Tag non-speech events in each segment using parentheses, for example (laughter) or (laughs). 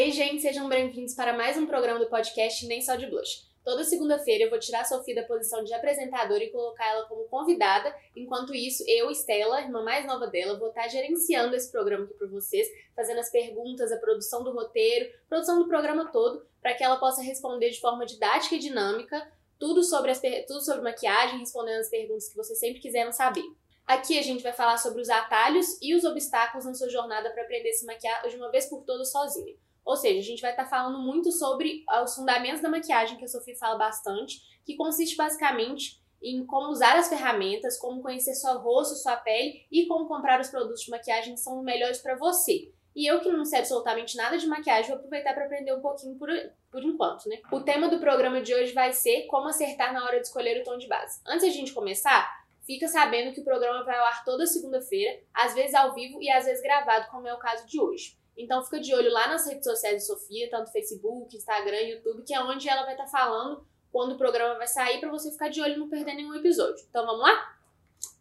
Ei, gente, sejam bem-vindos para mais um programa do podcast Nem Só de Blush. Toda segunda-feira eu vou tirar a Sofia da posição de apresentadora e colocar ela como convidada. Enquanto isso, eu, Estela, irmã mais nova dela, vou estar gerenciando esse programa aqui para vocês, fazendo as perguntas, a produção do roteiro, produção do programa todo, para que ela possa responder de forma didática e dinâmica tudo sobre, as, tudo sobre maquiagem, respondendo as perguntas que vocês sempre quiseram saber. Aqui a gente vai falar sobre os atalhos e os obstáculos na sua jornada para aprender a se maquiar de uma vez por todas sozinha. Ou seja, a gente vai estar tá falando muito sobre os fundamentos da maquiagem, que a Sofia fala bastante, que consiste basicamente em como usar as ferramentas, como conhecer seu rosto, sua pele e como comprar os produtos de maquiagem que são melhores para você. E eu que não sei absolutamente nada de maquiagem, vou aproveitar para aprender um pouquinho por, por enquanto, né? O tema do programa de hoje vai ser como acertar na hora de escolher o tom de base. Antes de a gente começar, fica sabendo que o programa vai ao ar toda segunda-feira, às vezes ao vivo e às vezes gravado, como é o caso de hoje. Então fica de olho lá nas redes sociais de Sofia, tanto Facebook, Instagram, YouTube, que é onde ela vai estar tá falando quando o programa vai sair para você ficar de olho e não perder nenhum episódio. Então vamos lá?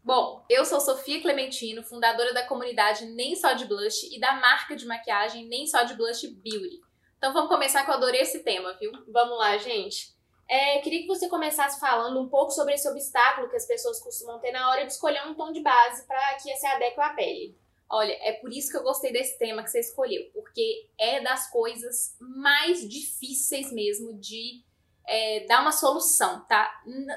Bom, eu sou Sofia Clementino, fundadora da comunidade Nem Só de Blush e da marca de maquiagem Nem Só de Blush Beauty. Então vamos começar que eu adorei esse tema, viu? Vamos lá, gente. É, queria que você começasse falando um pouco sobre esse obstáculo que as pessoas costumam ter na hora de escolher um tom de base para que se adeque à pele. Olha, é por isso que eu gostei desse tema que você escolheu, porque é das coisas mais difíceis mesmo de é, dar uma solução, tá?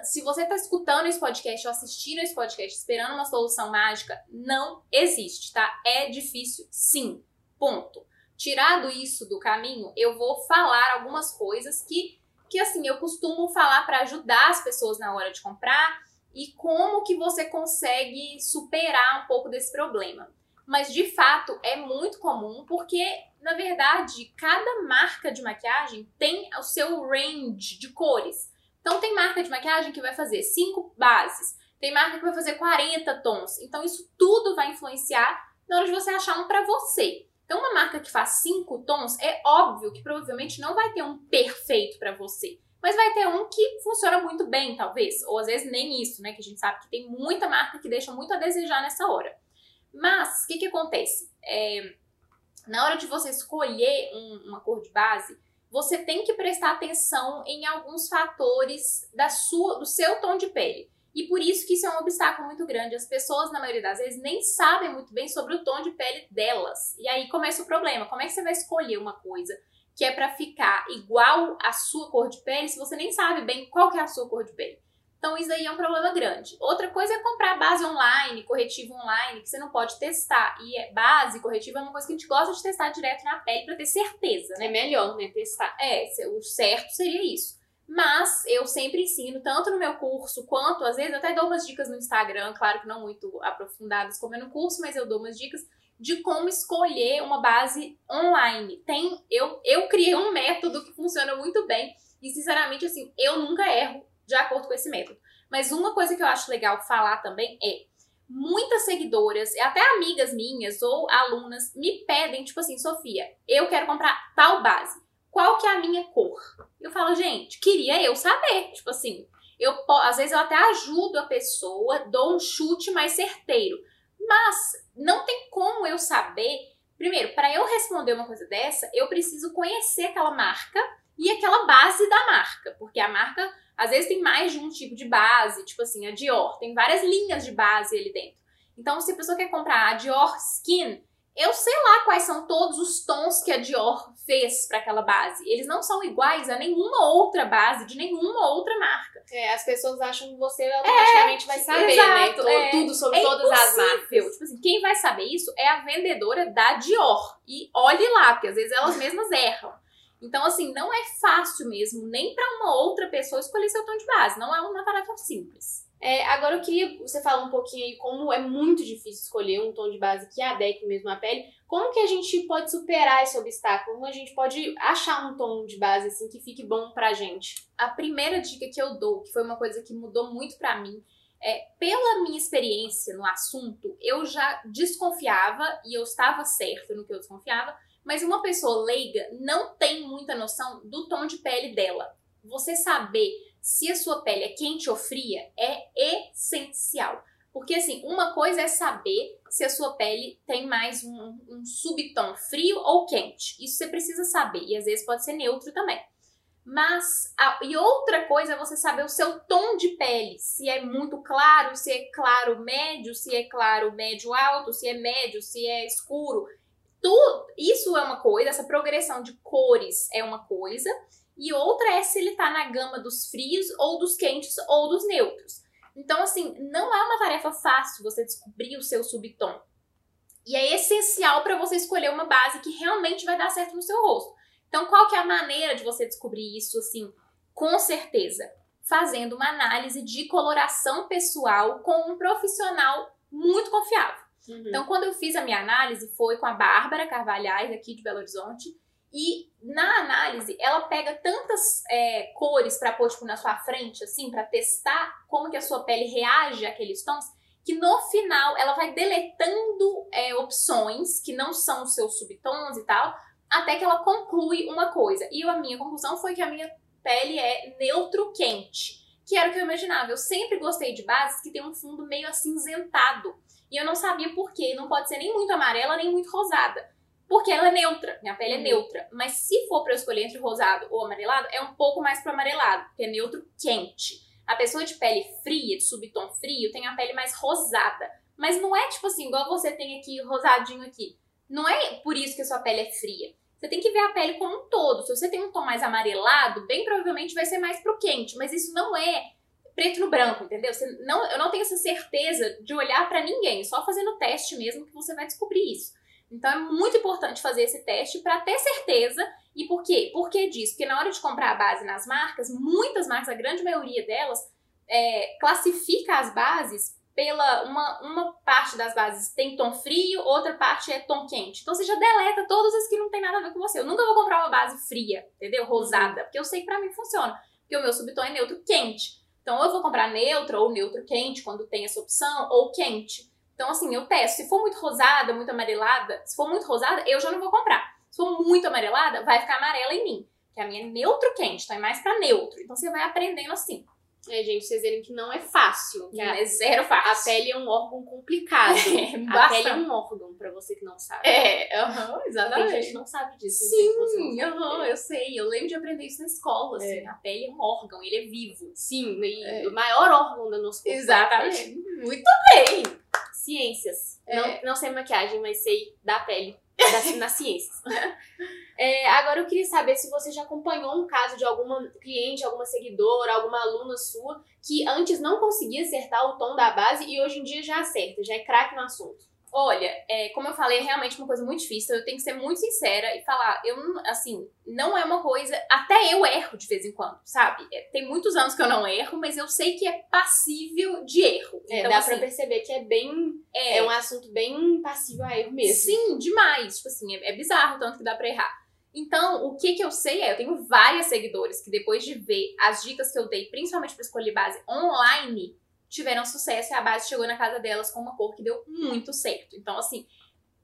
Se você tá escutando esse podcast ou assistindo esse podcast esperando uma solução mágica, não existe, tá? É difícil, sim. Ponto. Tirado isso do caminho, eu vou falar algumas coisas que, que assim, eu costumo falar para ajudar as pessoas na hora de comprar e como que você consegue superar um pouco desse problema mas de fato é muito comum porque, na verdade, cada marca de maquiagem tem o seu range de cores. Então, tem marca de maquiagem que vai fazer cinco bases, tem marca que vai fazer 40 tons. Então, isso tudo vai influenciar na hora de você achar um para você. Então, uma marca que faz cinco tons, é óbvio que provavelmente não vai ter um perfeito para você. Mas vai ter um que funciona muito bem, talvez. Ou às vezes nem isso, né? Que a gente sabe que tem muita marca que deixa muito a desejar nessa hora. Mas, o que, que acontece? É, na hora de você escolher um, uma cor de base, você tem que prestar atenção em alguns fatores da sua, do seu tom de pele. E por isso que isso é um obstáculo muito grande. As pessoas, na maioria das vezes, nem sabem muito bem sobre o tom de pele delas. E aí começa o problema. Como é que você vai escolher uma coisa que é para ficar igual à sua cor de pele se você nem sabe bem qual que é a sua cor de pele? Então, isso aí é um problema grande. Outra coisa é comprar base online, corretivo online, que você não pode testar. E é, base, corretivo é uma coisa que a gente gosta de testar direto na pele para ter certeza, né? É melhor, né? Testar. É, o certo seria isso. Mas eu sempre ensino, tanto no meu curso quanto, às vezes, eu até dou umas dicas no Instagram, claro que não muito aprofundadas como é no curso, mas eu dou umas dicas de como escolher uma base online. Tem, eu, eu criei um método que funciona muito bem e, sinceramente, assim, eu nunca erro de acordo com esse método. Mas uma coisa que eu acho legal falar também é muitas seguidoras, até amigas minhas ou alunas, me pedem, tipo assim, Sofia, eu quero comprar tal base. Qual que é a minha cor? Eu falo, gente, queria eu saber. Tipo assim, eu às vezes eu até ajudo a pessoa, dou um chute mais certeiro. Mas não tem como eu saber. Primeiro, para eu responder uma coisa dessa, eu preciso conhecer aquela marca e aquela base da marca, porque a marca às vezes tem mais de um tipo de base, tipo assim, a Dior, tem várias linhas de base ali dentro. Então, se a pessoa quer comprar a Dior Skin, eu sei lá quais são todos os tons que a Dior fez para aquela base. Eles não são iguais a nenhuma outra base de nenhuma outra marca. É, as pessoas acham que você automaticamente é, vai saber, né? exato, né? É, tudo sobre é todas as marcas. Tipo assim, quem vai saber isso é a vendedora da Dior. E olhe lá, porque às vezes elas mesmas erram. Então, assim, não é fácil mesmo, nem para uma outra pessoa escolher seu tom de base. Não é uma tarefa simples. É, agora eu queria você falar um pouquinho aí como é muito difícil escolher um tom de base que adeque mesmo à pele. Como que a gente pode superar esse obstáculo? Como a gente pode achar um tom de base assim que fique bom pra gente? A primeira dica que eu dou, que foi uma coisa que mudou muito para mim, é, pela minha experiência no assunto, eu já desconfiava e eu estava certa no que eu desconfiava mas uma pessoa leiga não tem muita noção do tom de pele dela. Você saber se a sua pele é quente ou fria é essencial. Porque, assim, uma coisa é saber se a sua pele tem mais um, um subtom frio ou quente. Isso você precisa saber. E às vezes pode ser neutro também. Mas, a, e outra coisa é você saber o seu tom de pele. Se é muito claro, se é claro médio, se é claro médio alto, se é médio, se é escuro. Tu, isso é uma coisa, essa progressão de cores é uma coisa. E outra é se ele tá na gama dos frios ou dos quentes ou dos neutros. Então, assim, não é uma tarefa fácil você descobrir o seu subtom. E é essencial para você escolher uma base que realmente vai dar certo no seu rosto. Então, qual que é a maneira de você descobrir isso, assim, com certeza? Fazendo uma análise de coloração pessoal com um profissional muito confiável. Uhum. Então, quando eu fiz a minha análise, foi com a Bárbara Carvalhais, aqui de Belo Horizonte, e na análise, ela pega tantas é, cores para pôr tipo, na sua frente, assim, para testar como que a sua pele reage àqueles tons, que no final ela vai deletando é, opções que não são os seus subtons e tal, até que ela conclui uma coisa. E a minha conclusão foi que a minha pele é neutro quente, que era o que eu imaginava. Eu sempre gostei de bases que tem um fundo meio acinzentado. E eu não sabia por quê. Não pode ser nem muito amarela, nem muito rosada. Porque ela é neutra, minha pele é uhum. neutra. Mas se for para eu escolher entre rosado ou amarelado, é um pouco mais pro amarelado, porque é neutro quente. A pessoa de pele fria, de subtom frio, tem a pele mais rosada. Mas não é tipo assim, igual você tem aqui, rosadinho aqui. Não é por isso que a sua pele é fria. Você tem que ver a pele como um todo. Se você tem um tom mais amarelado, bem provavelmente vai ser mais pro quente. Mas isso não é preto no branco, entendeu? Você não, eu não tenho essa certeza de olhar para ninguém. Só fazendo teste mesmo que você vai descobrir isso. Então é muito importante fazer esse teste para ter certeza. E por quê? Por que disso? Porque na hora de comprar a base nas marcas, muitas marcas, a grande maioria delas, é, classifica as bases pela uma, uma parte das bases tem tom frio, outra parte é tom quente. Então você já deleta todas as que não tem nada a ver com você. Eu nunca vou comprar uma base fria, entendeu? Rosada, porque eu sei que pra mim funciona. Porque o meu subtom é neutro quente. Então eu vou comprar neutro ou neutro quente quando tem essa opção, ou quente. Então, assim, eu testo. Se for muito rosada, muito amarelada, se for muito rosada, eu já não vou comprar. Se for muito amarelada, vai ficar amarela em mim. Que a minha é neutro quente, então é mais pra neutro. Então você vai aprendendo assim. É, gente, vocês verem que não é fácil. Não, é zero fácil. A pele é um órgão complicado. (laughs) É, a pele é um órgão, pra você que não sabe. É, uhum, exatamente. Tem gente que não sabe disso. Sim, uhum, eu sei. Eu lembro de aprender isso na escola, assim. É. A pele é um órgão, ele é vivo. Sim, e é. o maior órgão do nosso corpo. Exatamente. Muito bem. Ciências. É. Não, não sei maquiagem, mas sei da pele. Das, nas ciências. É, agora eu queria saber se você já acompanhou um caso de alguma cliente, alguma seguidora, alguma aluna sua que antes não conseguia acertar o tom da base e hoje em dia já acerta, já é craque no assunto. Olha, é, como eu falei, é realmente uma coisa muito difícil. Eu tenho que ser muito sincera e falar, eu assim, não é uma coisa. Até eu erro de vez em quando, sabe? É, tem muitos anos que eu não erro, mas eu sei que é passível de erro. É, então, dá assim, pra perceber que é bem. É, é, um assunto bem passivo a erro mesmo. Sim, demais. Tipo assim, é, é bizarro tanto que dá pra errar. Então, o que que eu sei é, eu tenho várias seguidores que depois de ver as dicas que eu dei, principalmente para escolher base online, tiveram sucesso e a base chegou na casa delas com uma cor que deu muito certo. Então, assim,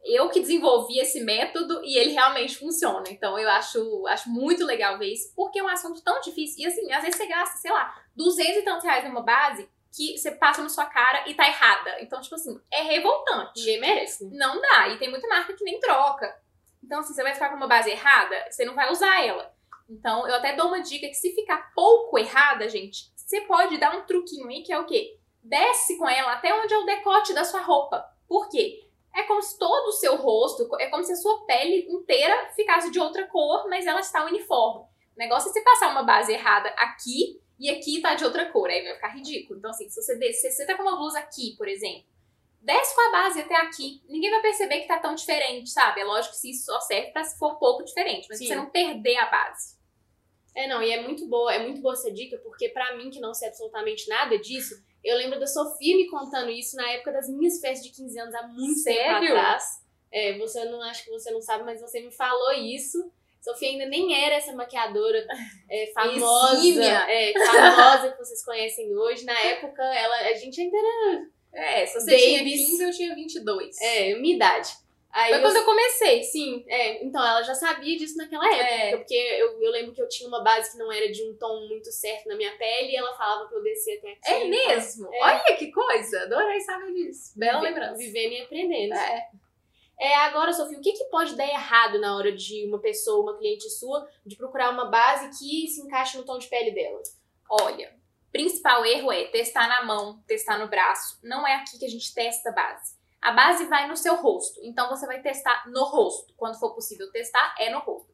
eu que desenvolvi esse método e ele realmente funciona. Então, eu acho, acho muito legal ver isso, porque é um assunto tão difícil. E, assim, às vezes você gasta, sei lá, 200 e tantos reais numa base que você passa na sua cara e tá errada. Então, tipo assim, é revoltante. Ninguém merece. Não dá. E tem muita marca que nem troca. Então, assim, você vai ficar com uma base errada, você não vai usar ela. Então, eu até dou uma dica que se ficar pouco errada, gente, você pode dar um truquinho aí que é o quê? Desce com ela até onde é o decote da sua roupa. Por quê? É como se todo o seu rosto, é como se a sua pele inteira ficasse de outra cor, mas ela está uniforme. O negócio é você passar uma base errada aqui e aqui tá de outra cor, aí vai ficar ridículo. Então, assim, se você, desce, se você tá com uma blusa aqui, por exemplo, desce com a base até aqui. Ninguém vai perceber que tá tão diferente, sabe? É lógico que se isso só serve pra se for pouco diferente, mas Sim. você não perder a base. É, não, e é muito boa, é muito boa essa dica, porque para mim, que não sei absolutamente nada disso, eu lembro da Sofia me contando isso na época das minhas festas de 15 anos, há muito Sério? tempo atrás. É, você não acho que você não sabe, mas você me falou isso. Sofia ainda nem era essa maquiadora é, famosa, é, famosa que vocês conhecem hoje. Na época, ela, a gente ainda era. É, se você Babies. tinha 15, eu tinha 22. É, minha idade. Aí Foi eu- quando eu comecei. Sim, é. Então, ela já sabia disso naquela época. É. Porque eu, eu lembro que eu tinha uma base que não era de um tom muito certo na minha pele e ela falava pra eu descer até aqui. É então, mesmo? É. Olha que coisa. Adorei saber disso. Bela vive- lembrança. Vivendo e aprendendo. É. É, agora, Sofia, o que, que pode dar errado na hora de uma pessoa, uma cliente sua, de procurar uma base que se encaixe no tom de pele dela? Olha, principal erro é testar na mão, testar no braço. Não é aqui que a gente testa a base. A base vai no seu rosto, então você vai testar no rosto. Quando for possível testar, é no rosto.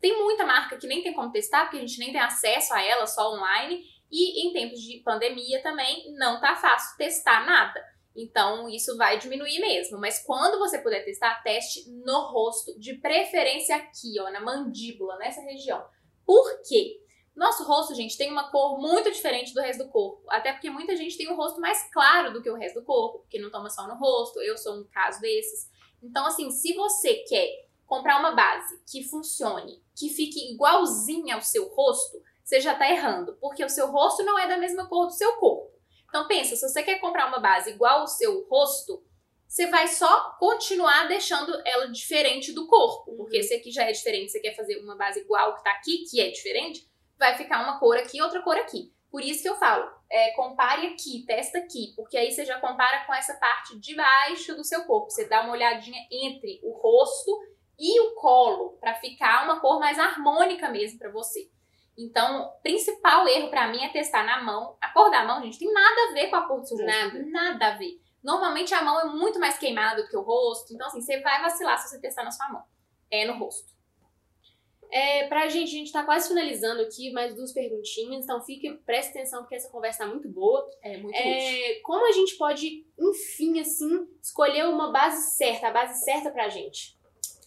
Tem muita marca que nem tem como testar, porque a gente nem tem acesso a ela, só online. E em tempos de pandemia também não tá fácil testar nada. Então isso vai diminuir mesmo. Mas quando você puder testar, teste no rosto, de preferência aqui, ó, na mandíbula, nessa região. Por quê? Nosso rosto, gente, tem uma cor muito diferente do resto do corpo. Até porque muita gente tem um rosto mais claro do que o resto do corpo, porque não toma sol no rosto. Eu sou um caso desses. Então, assim, se você quer comprar uma base que funcione, que fique igualzinha ao seu rosto, você já tá errando, porque o seu rosto não é da mesma cor do seu corpo. Então pensa, se você quer comprar uma base igual ao seu rosto, você vai só continuar deixando ela diferente do corpo, porque se aqui já é diferente, você quer fazer uma base igual que tá aqui, que é diferente, vai ficar uma cor aqui e outra cor aqui. Por isso que eu falo, é, compare aqui, testa aqui, porque aí você já compara com essa parte de baixo do seu corpo. Você dá uma olhadinha entre o rosto e o colo para ficar uma cor mais harmônica mesmo para você. Então, o principal erro para mim é testar na mão. A cor da mão, gente, tem nada a ver com a cor do seu rosto. Nada. Nada a ver. Normalmente a mão é muito mais queimada do que o rosto. Então, assim, você vai vacilar se você testar na sua mão. É no rosto. É, pra gente, a gente tá quase finalizando aqui, mais duas perguntinhas, então fique, preste atenção porque essa conversa tá muito boa. É muito útil. É, como a gente pode, enfim, assim, escolher uma base certa, a base certa pra gente?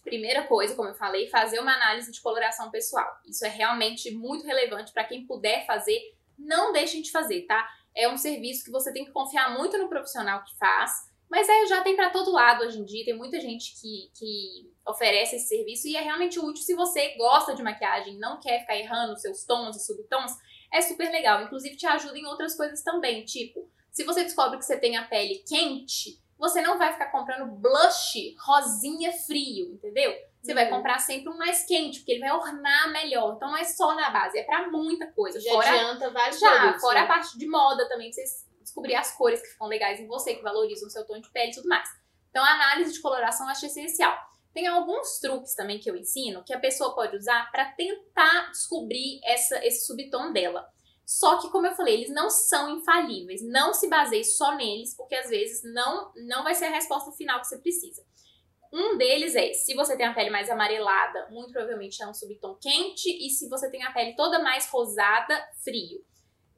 Primeira coisa, como eu falei, fazer uma análise de coloração pessoal. Isso é realmente muito relevante para quem puder fazer. Não deixem de fazer, tá? É um serviço que você tem que confiar muito no profissional que faz. Mas aí já tem para todo lado hoje em dia. Tem muita gente que, que oferece esse serviço e é realmente útil se você gosta de maquiagem, não quer ficar errando seus tons e subtons. É super legal. Inclusive te ajuda em outras coisas também. Tipo, se você descobre que você tem a pele quente, você não vai ficar comprando blush rosinha frio, entendeu? Você vai Uhum. comprar sempre um mais quente, porque ele vai ornar melhor. Então não é só na base, é pra muita coisa. Já fora adianta vários já, produtos, fora né? a parte de moda também, pra vocês descobrir as cores que ficam legais em você, que valorizam o seu tom de pele e tudo mais. Então a análise de coloração eu acho essencial. Tem alguns truques também que eu ensino que a pessoa pode usar pra tentar descobrir essa, esse subtom dela. Só que, como eu falei, eles não são infalíveis. Não se baseie só neles, porque às vezes não, não vai ser a resposta final que você precisa. Um deles é, se você tem a pele mais amarelada, muito provavelmente é um subtom quente, e se você tem a pele toda mais rosada, frio.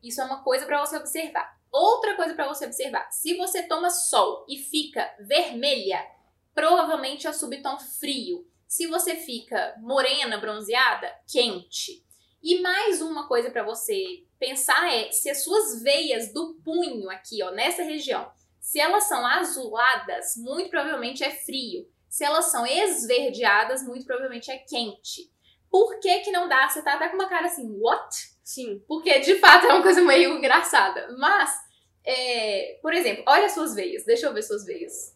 Isso é uma coisa para você observar. Outra coisa para você observar, se você toma sol e fica vermelha, provavelmente é subtom frio. Se você fica morena, bronzeada, quente. E mais uma coisa para você pensar é se as suas veias do punho aqui, ó, nessa região, se elas são azuladas, muito provavelmente é frio. Se elas são esverdeadas, muito provavelmente é quente. Por que que não dá? Você tá até com uma cara assim, what? Sim. Porque de fato é uma coisa meio engraçada. Mas, é, por exemplo, olha as suas veias. Deixa eu ver suas veias.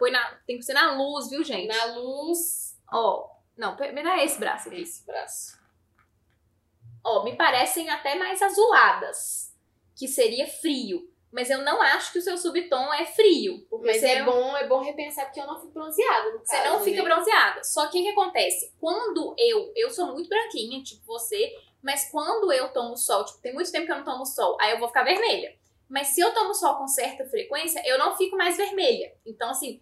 Põe na, tem que ser na luz, viu, gente? Na luz, Ó, não, me dá esse braço aqui. esse braço. Ó, me parecem até mais azuladas, que seria frio. Mas eu não acho que o seu subtom é frio. Porque Mas é não- bom, é bom repensar porque eu não fico bronzeada. no Você caso, não fica né? bronzeada. Só que o que acontece? Quando eu, eu sou muito branquinha, tipo você, mas quando eu tomo sol, tipo, tem muito tempo que eu não tomo sol, aí eu vou ficar vermelha. Mas se eu tomo sol com certa frequência, eu não fico mais vermelha. Então, assim,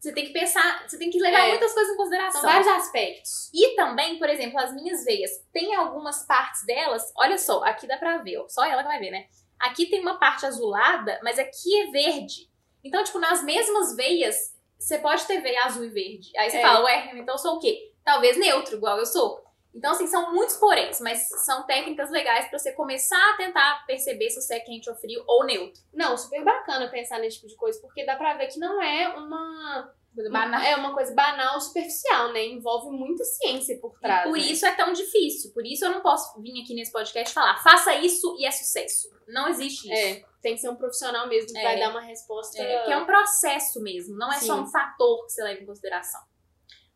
você tem que pensar, você tem que levar É. muitas coisas em consideração. São vários aspectos. E também, por exemplo, as minhas veias. Tem algumas partes delas, olha só, aqui dá pra ver, ó, só ela que vai ver, né? Aqui tem uma parte azulada, mas aqui é verde. Então, tipo, nas mesmas veias, você pode ter veia azul e verde. Aí você É. fala, ué, então eu sou o quê? Talvez neutro, igual eu sou. Então, assim, são muitos poréns, mas são técnicas legais pra você começar a tentar perceber se você é quente ou frio ou neutro. Não, super bacana pensar nesse tipo de coisa, porque dá pra ver que não é uma, Coisa banal. É uma coisa banal, superficial, né? Envolve muita ciência por trás. Por né? isso é tão difícil. Por isso eu não posso vir aqui nesse podcast e falar, faça isso e é sucesso. Não existe isso. É, tem que ser um profissional mesmo que É. vai dar uma resposta. É, que é um processo mesmo, não é só Sim. um fator que você leva em consideração.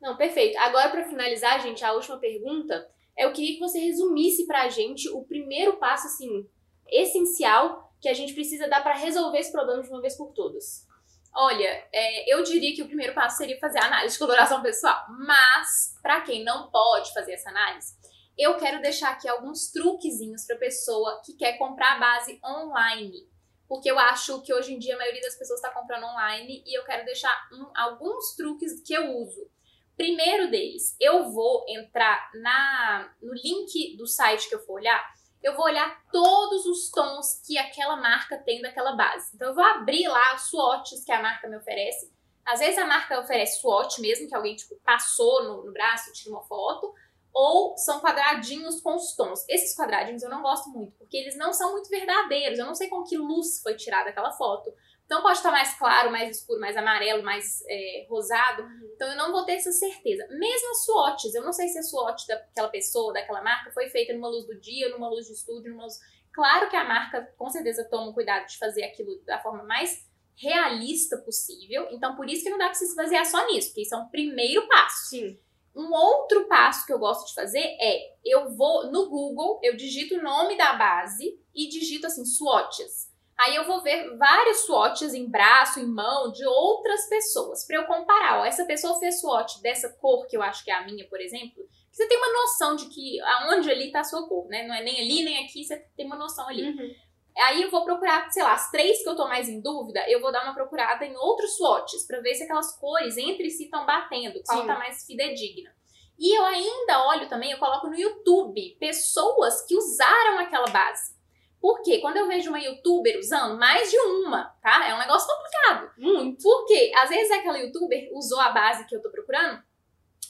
Não, perfeito. Agora, pra finalizar, gente, a última pergunta, eu queria que você resumisse pra gente o primeiro passo, assim, essencial que a gente precisa dar pra resolver esse problema de uma vez por todas. Olha, é, eu diria que o primeiro passo seria fazer a análise de coloração pessoal. Mas, pra quem não pode fazer essa análise, eu quero deixar aqui alguns truquezinhos pra pessoa que quer comprar a base online. Porque eu acho que hoje em dia a maioria das pessoas está comprando online e eu quero deixar um- alguns truques que eu uso. Primeiro deles, eu vou entrar na, no link do site que eu for olhar, eu vou olhar todos os tons que aquela marca tem daquela base. Então eu vou abrir lá os swatches que a marca me oferece. Às vezes a marca oferece swatch mesmo, que alguém tipo, passou no, no braço, tira uma foto, ou são quadradinhos com os tons. Esses quadradinhos eu não gosto muito, porque eles não são muito verdadeiros. Eu não sei com que luz foi tirada aquela foto. Então pode estar mais claro, mais escuro, mais amarelo, mais é, rosado. Então eu não vou ter essa certeza. Mesmo as swatches, eu não sei se a swatch daquela pessoa, daquela marca, foi feita numa luz do dia, numa luz de estúdio, numa luz. Claro que a marca com certeza toma cuidado de fazer aquilo da forma mais realista possível. Então por isso que não dá pra você se basear só nisso, porque isso é um primeiro passo. Sim. Um outro passo que eu gosto de fazer é eu vou no Google, eu digito o nome da base e digito assim, swatches. Aí eu vou ver vários swatches em braço, em mão, de outras pessoas, pra eu comparar. Ó, essa pessoa fez swatch dessa cor, que eu acho que é a minha, por exemplo, você tem uma noção de que aonde ali tá a sua cor, né? Não é nem ali, nem aqui, você tem uma noção ali. Uhum. Aí eu vou procurar, sei lá, as três que eu tô mais em dúvida, eu vou dar uma procurada em outros swatches pra ver se aquelas cores entre si estão batendo, qual Sim. tá mais fidedigna. E eu ainda olho também, eu coloco no YouTube pessoas que usaram aquela base. Por quê? Quando eu vejo uma youtuber usando, mais de uma, tá? É um negócio complicado. Muito. Porque às vezes aquela youtuber usou a base que eu tô procurando,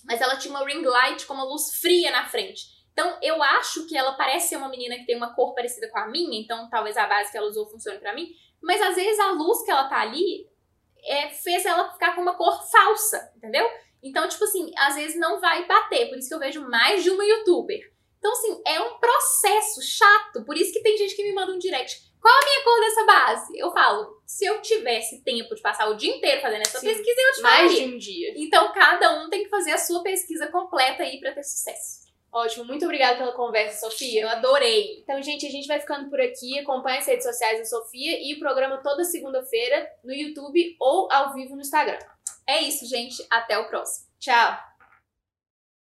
mas ela tinha uma ring light com uma luz fria na frente. Então eu acho que ela parece ser uma menina que tem uma cor parecida com a minha, então talvez a base que ela usou funcione pra mim. Mas às vezes a luz que ela tá ali é, fez ela ficar com uma cor falsa, entendeu? Então, tipo assim, às vezes não vai bater. Por isso que eu vejo mais de uma youtuber. Então, assim, é um processo chato. Por isso que tem gente que me manda um direct. Qual a minha cor dessa base? Eu falo, se eu tivesse tempo de passar o dia inteiro fazendo essa Sim. pesquisa, eu te Mais falaria. de um dia. Então, cada um tem que fazer a sua pesquisa completa aí pra ter sucesso. Ótimo. Muito obrigada pela conversa, Sofia. Eu adorei. Então, gente, a gente vai ficando por aqui. Acompanhe as redes sociais da Sofia e o programa toda segunda-feira no YouTube ou ao vivo no Instagram. É isso, gente. Até o próximo. Tchau!